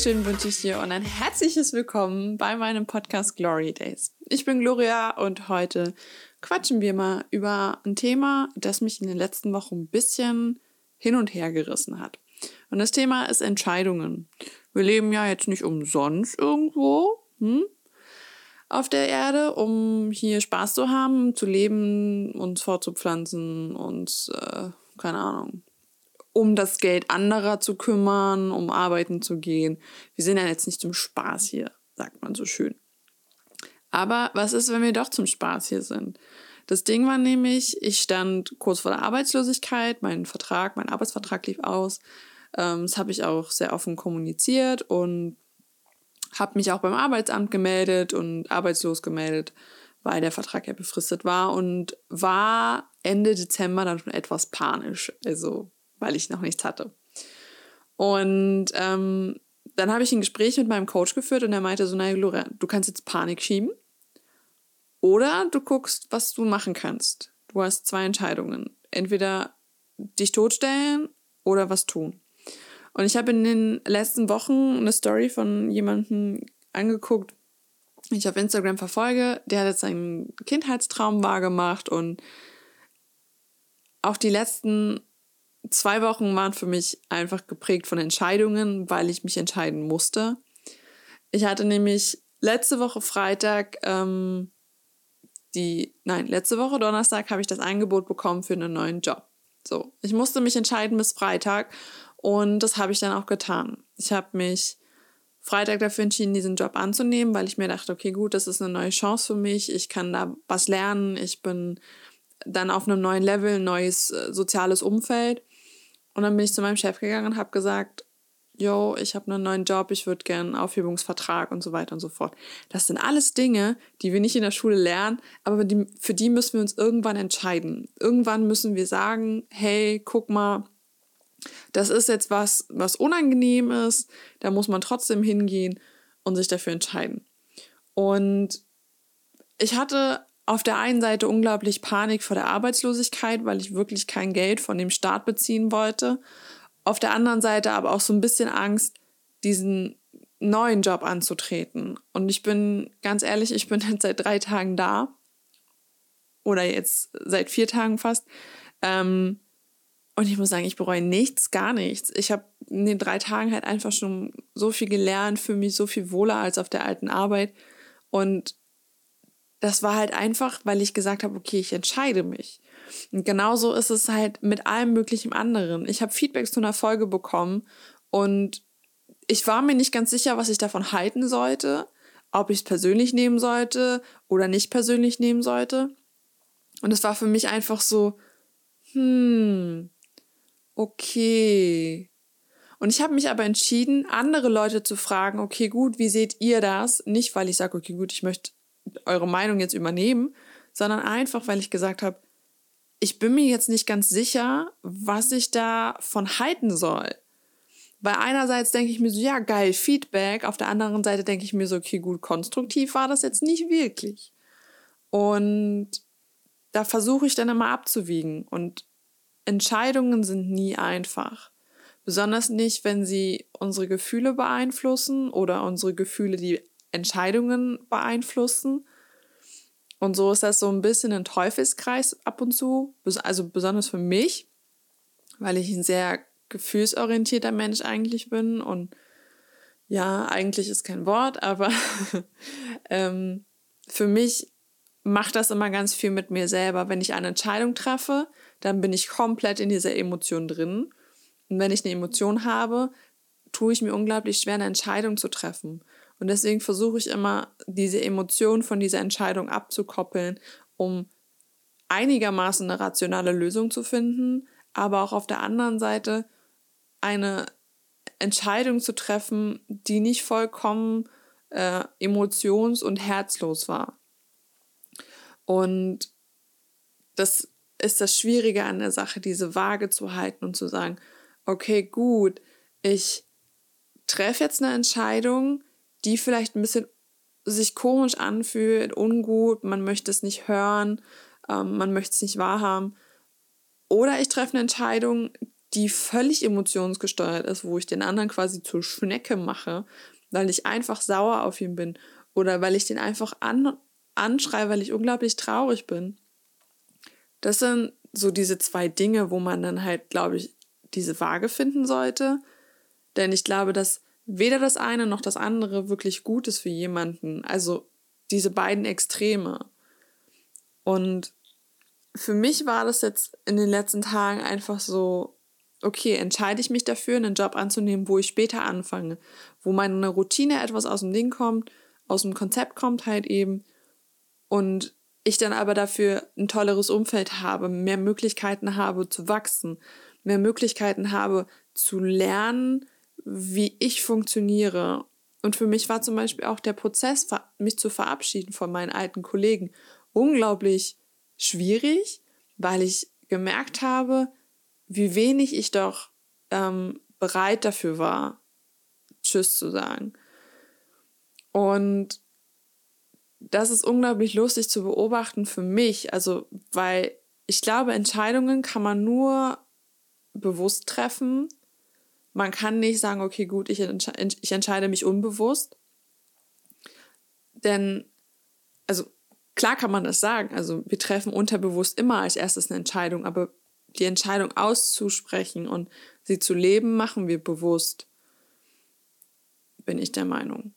wunderschön wünsche ich dir und ein herzliches Willkommen bei meinem Podcast Glory Days. Ich bin Gloria und heute quatschen wir mal über ein Thema, das mich in den letzten Wochen ein bisschen hin und her gerissen hat. Und das Thema ist Entscheidungen. Wir leben ja jetzt nicht umsonst irgendwo hm, auf der Erde, um hier Spaß zu haben, zu leben, uns fortzupflanzen, uns, äh, keine Ahnung, um das Geld anderer zu kümmern, um arbeiten zu gehen. Wir sind ja jetzt nicht zum Spaß hier, sagt man so schön. Aber was ist, wenn wir doch zum Spaß hier sind? Das Ding war nämlich, ich stand kurz vor der Arbeitslosigkeit, mein Vertrag, mein Arbeitsvertrag lief aus. Ähm, das habe ich auch sehr offen kommuniziert und habe mich auch beim Arbeitsamt gemeldet und arbeitslos gemeldet, weil der Vertrag ja befristet war und war Ende Dezember dann schon etwas panisch. Also weil ich noch nichts hatte. Und ähm, dann habe ich ein Gespräch mit meinem Coach geführt und er meinte so, naja, Laura, du kannst jetzt Panik schieben oder du guckst, was du machen kannst. Du hast zwei Entscheidungen. Entweder dich totstellen oder was tun. Und ich habe in den letzten Wochen eine Story von jemandem angeguckt, den ich auf Instagram verfolge. Der hat jetzt seinen Kindheitstraum wahrgemacht und auch die letzten zwei Wochen waren für mich einfach geprägt von Entscheidungen, weil ich mich entscheiden musste. Ich hatte nämlich letzte Woche Freitag ähm, die, nein, letzte Woche Donnerstag habe ich das Angebot bekommen für einen neuen Job. So, ich musste mich entscheiden bis Freitag und das habe ich dann auch getan. Ich habe mich Freitag dafür entschieden, diesen Job anzunehmen, weil ich mir dachte, okay, gut, das ist eine neue Chance für mich. Ich kann da was lernen. Ich bin dann auf einem neuen Level, neues äh, soziales Umfeld. Und dann bin ich zu meinem Chef gegangen und habe gesagt, yo, ich habe einen neuen Job, ich würde gerne einen Aufhebungsvertrag und so weiter und so fort. Das sind alles Dinge, die wir nicht in der Schule lernen, aber die, für die müssen wir uns irgendwann entscheiden. Irgendwann müssen wir sagen, hey, guck mal, das ist jetzt was, was unangenehm ist, da muss man trotzdem hingehen und sich dafür entscheiden. Und ich hatte auf der einen Seite unglaublich Panik vor der Arbeitslosigkeit, weil ich wirklich kein Geld von dem Staat beziehen wollte. Auf der anderen Seite aber auch so ein bisschen Angst, diesen neuen Job anzutreten. Und ich bin ganz ehrlich, ich bin jetzt seit drei Tagen da. Oder jetzt seit vier Tagen fast. Ähm, und ich muss sagen, ich bereue nichts, gar nichts. Ich habe in den drei Tagen halt einfach schon so viel gelernt, für mich so viel wohler als auf der alten Arbeit. Und das war halt einfach, weil ich gesagt habe, okay, ich entscheide mich. Und genauso ist es halt mit allem möglichen anderen. Ich habe Feedbacks zu einer Folge bekommen und ich war mir nicht ganz sicher, was ich davon halten sollte, ob ich es persönlich nehmen sollte oder nicht persönlich nehmen sollte. Und es war für mich einfach so, hm, okay. Und ich habe mich aber entschieden, andere Leute zu fragen, okay, gut, wie seht ihr das? Nicht, weil ich sage, okay, gut, ich möchte eure Meinung jetzt übernehmen, sondern einfach, weil ich gesagt habe, ich bin mir jetzt nicht ganz sicher, was ich davon halten soll. Weil einerseits denke ich mir so, ja, geil, Feedback. Auf der anderen Seite denke ich mir so, okay, gut, konstruktiv war das jetzt nicht wirklich. Und da versuche ich dann immer abzuwiegen. Und Entscheidungen sind nie einfach. Besonders nicht, wenn sie unsere Gefühle beeinflussen oder unsere Gefühle die Entscheidungen beeinflussen. Und so ist das so ein bisschen ein Teufelskreis ab und zu, also besonders für mich, weil ich ein sehr gefühlsorientierter Mensch eigentlich bin. Und ja, eigentlich ist kein Wort, aber ähm, für mich macht das immer ganz viel mit mir selber. Wenn ich eine Entscheidung treffe, dann bin ich komplett in dieser Emotion drin. Und wenn ich eine Emotion habe, tue ich mir unglaublich schwer, eine Entscheidung zu treffen. Und deswegen versuche ich immer, diese Emotion von dieser Entscheidung abzukoppeln, um einigermaßen eine rationale Lösung zu finden, aber auch auf der anderen Seite eine Entscheidung zu treffen, die nicht vollkommen äh, emotions- und herzlos war. Und das ist das Schwierige an der Sache, diese Waage zu halten und zu sagen, okay, gut, ich treffe jetzt eine Entscheidung, die vielleicht ein bisschen sich komisch anfühlt, ungut, man möchte es nicht hören, ähm, man möchte es nicht wahrhaben. Oder ich treffe eine Entscheidung, die völlig emotionsgesteuert ist, wo ich den anderen quasi zur Schnecke mache, weil ich einfach sauer auf ihn bin oder weil ich den einfach an, anschreie, weil ich unglaublich traurig bin. Das sind so diese zwei Dinge, wo man dann halt, glaube ich, diese Waage finden sollte. Denn ich glaube, dass weder das eine noch das andere wirklich gut ist für jemanden. Also diese beiden Extreme. Und für mich war das jetzt in den letzten Tagen einfach so, okay, entscheide ich mich dafür, einen Job anzunehmen, wo ich später anfange, wo meine Routine etwas aus dem Ding kommt, aus dem Konzept kommt halt eben und ich dann aber dafür ein tolleres Umfeld habe, mehr Möglichkeiten habe zu wachsen, mehr Möglichkeiten habe zu lernen, wie ich funktioniere. Und für mich war zum Beispiel auch der Prozess, mich zu verabschieden von meinen alten Kollegen, unglaublich schwierig, weil ich gemerkt habe, wie wenig ich doch ähm, bereit dafür war, Tschüss zu sagen. Und das ist unglaublich lustig zu beobachten für mich, also weil ich glaube, Entscheidungen kann man nur bewusst treffen. Man kann nicht sagen, okay, gut, ich, entsche ich entscheide mich unbewusst. Denn, also klar kann man das sagen, also wir treffen unterbewusst immer als erstes eine Entscheidung, aber die Entscheidung auszusprechen und sie zu leben, machen wir bewusst. Bin ich der Meinung.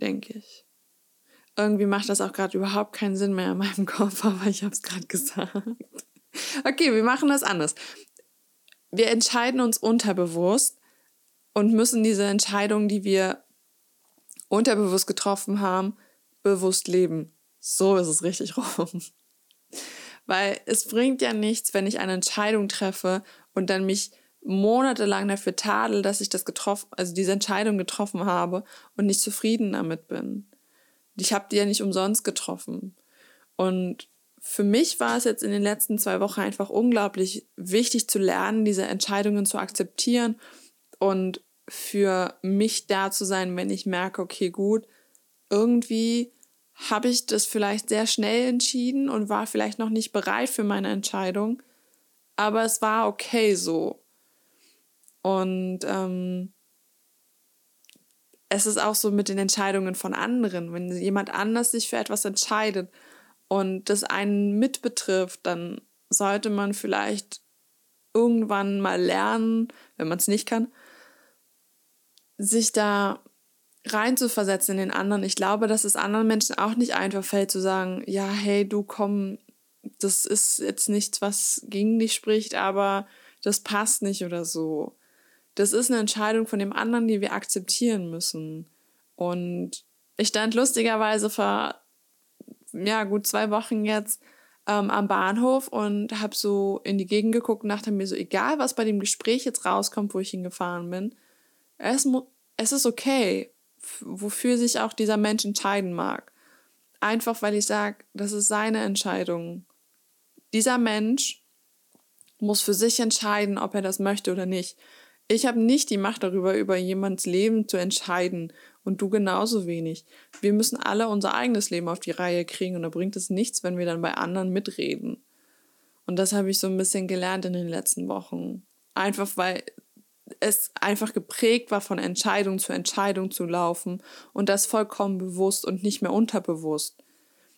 Denke ich. Irgendwie macht das auch gerade überhaupt keinen Sinn mehr in meinem Kopf, aber ich habe es gerade gesagt. Okay, wir machen das anders. Wir entscheiden uns unterbewusst und müssen diese Entscheidungen, die wir unterbewusst getroffen haben, bewusst leben. So ist es richtig rum. Weil es bringt ja nichts, wenn ich eine Entscheidung treffe und dann mich monatelang dafür tadel, dass ich das getroffen, also diese Entscheidung getroffen habe und nicht zufrieden damit bin. Ich habe die ja nicht umsonst getroffen. Und für mich war es jetzt in den letzten zwei Wochen einfach unglaublich wichtig zu lernen, diese Entscheidungen zu akzeptieren und für mich da zu sein, wenn ich merke, okay, gut, irgendwie habe ich das vielleicht sehr schnell entschieden und war vielleicht noch nicht bereit für meine Entscheidung, aber es war okay so. Und ähm, es ist auch so mit den Entscheidungen von anderen. Wenn jemand anders sich für etwas entscheidet und das einen mitbetrifft, dann sollte man vielleicht irgendwann mal lernen, wenn man es nicht kann, sich da reinzuversetzen in den anderen. Ich glaube, dass es anderen Menschen auch nicht einfach fällt zu sagen, ja, hey, du komm, das ist jetzt nichts, was gegen dich spricht, aber das passt nicht oder so. Das ist eine Entscheidung von dem anderen, die wir akzeptieren müssen. Und ich stand lustigerweise vor, ja, gut zwei Wochen jetzt ähm, am Bahnhof und habe so in die Gegend geguckt und dachte mir so, egal was bei dem Gespräch jetzt rauskommt, wo ich hingefahren bin, es, es ist okay wofür sich auch dieser Mensch entscheiden mag. Einfach weil ich sage, das ist seine Entscheidung. Dieser Mensch muss für sich entscheiden, ob er das möchte oder nicht. Ich habe nicht die Macht darüber, über jemands Leben zu entscheiden und du genauso wenig. Wir müssen alle unser eigenes Leben auf die Reihe kriegen und da bringt es nichts, wenn wir dann bei anderen mitreden. Und das habe ich so ein bisschen gelernt in den letzten Wochen. Einfach weil es einfach geprägt war, von Entscheidung zu Entscheidung zu laufen und das vollkommen bewusst und nicht mehr unterbewusst.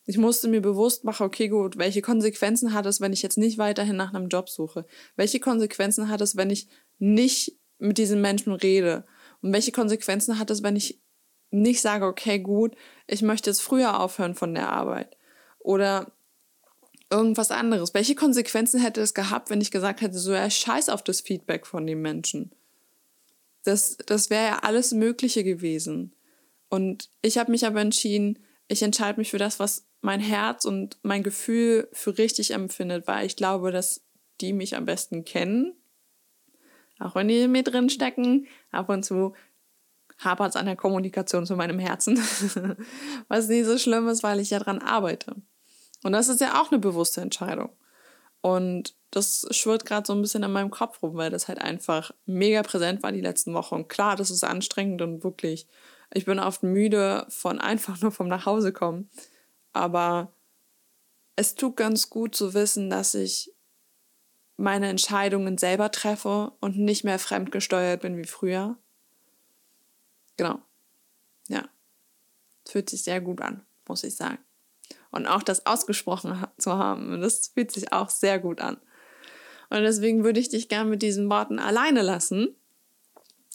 Ich musste mir bewusst machen, okay, gut, welche Konsequenzen hat es, wenn ich jetzt nicht weiterhin nach einem Job suche? Welche Konsequenzen hat es, wenn ich nicht mit diesen Menschen rede? Und welche Konsequenzen hat es, wenn ich nicht sage, okay, gut, ich möchte jetzt früher aufhören von der Arbeit? Oder irgendwas anderes. Welche Konsequenzen hätte es gehabt, wenn ich gesagt hätte, so ja, scheiß auf das Feedback von den Menschen? Das, das wäre ja alles Mögliche gewesen. Und ich habe mich aber entschieden, ich entscheide mich für das, was mein Herz und mein Gefühl für richtig empfindet, weil ich glaube, dass die mich am besten kennen. Auch wenn die in mir drin stecken. Ab und zu hapert es an der Kommunikation zu meinem Herzen. was nie so schlimm ist, weil ich ja dran arbeite. Und das ist ja auch eine bewusste Entscheidung. Und das schwirrt gerade so ein bisschen in meinem Kopf rum, weil das halt einfach mega präsent war die letzten Wochen. Und klar, das ist anstrengend und wirklich, ich bin oft müde von einfach nur vom Nachhause kommen. Aber es tut ganz gut zu wissen, dass ich meine Entscheidungen selber treffe und nicht mehr fremdgesteuert bin wie früher. Genau. Ja. Fühlt sich sehr gut an, muss ich sagen. Und auch das ausgesprochen zu haben, das fühlt sich auch sehr gut an. Und deswegen würde ich dich gern mit diesen Worten alleine lassen.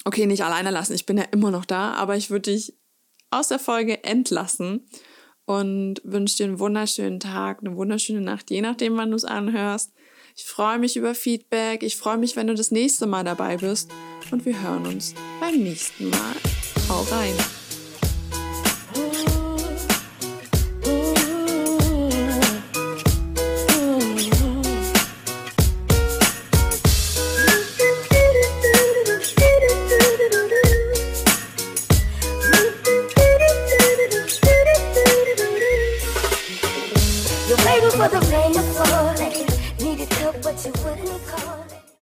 Okay, nicht alleine lassen, ich bin ja immer noch da, aber ich würde dich aus der Folge entlassen und wünsche dir einen wunderschönen Tag, eine wunderschöne Nacht, je nachdem, wann du es anhörst. Ich freue mich über Feedback. Ich freue mich, wenn du das nächste Mal dabei bist. Und wir hören uns beim nächsten Mal. Hau rein.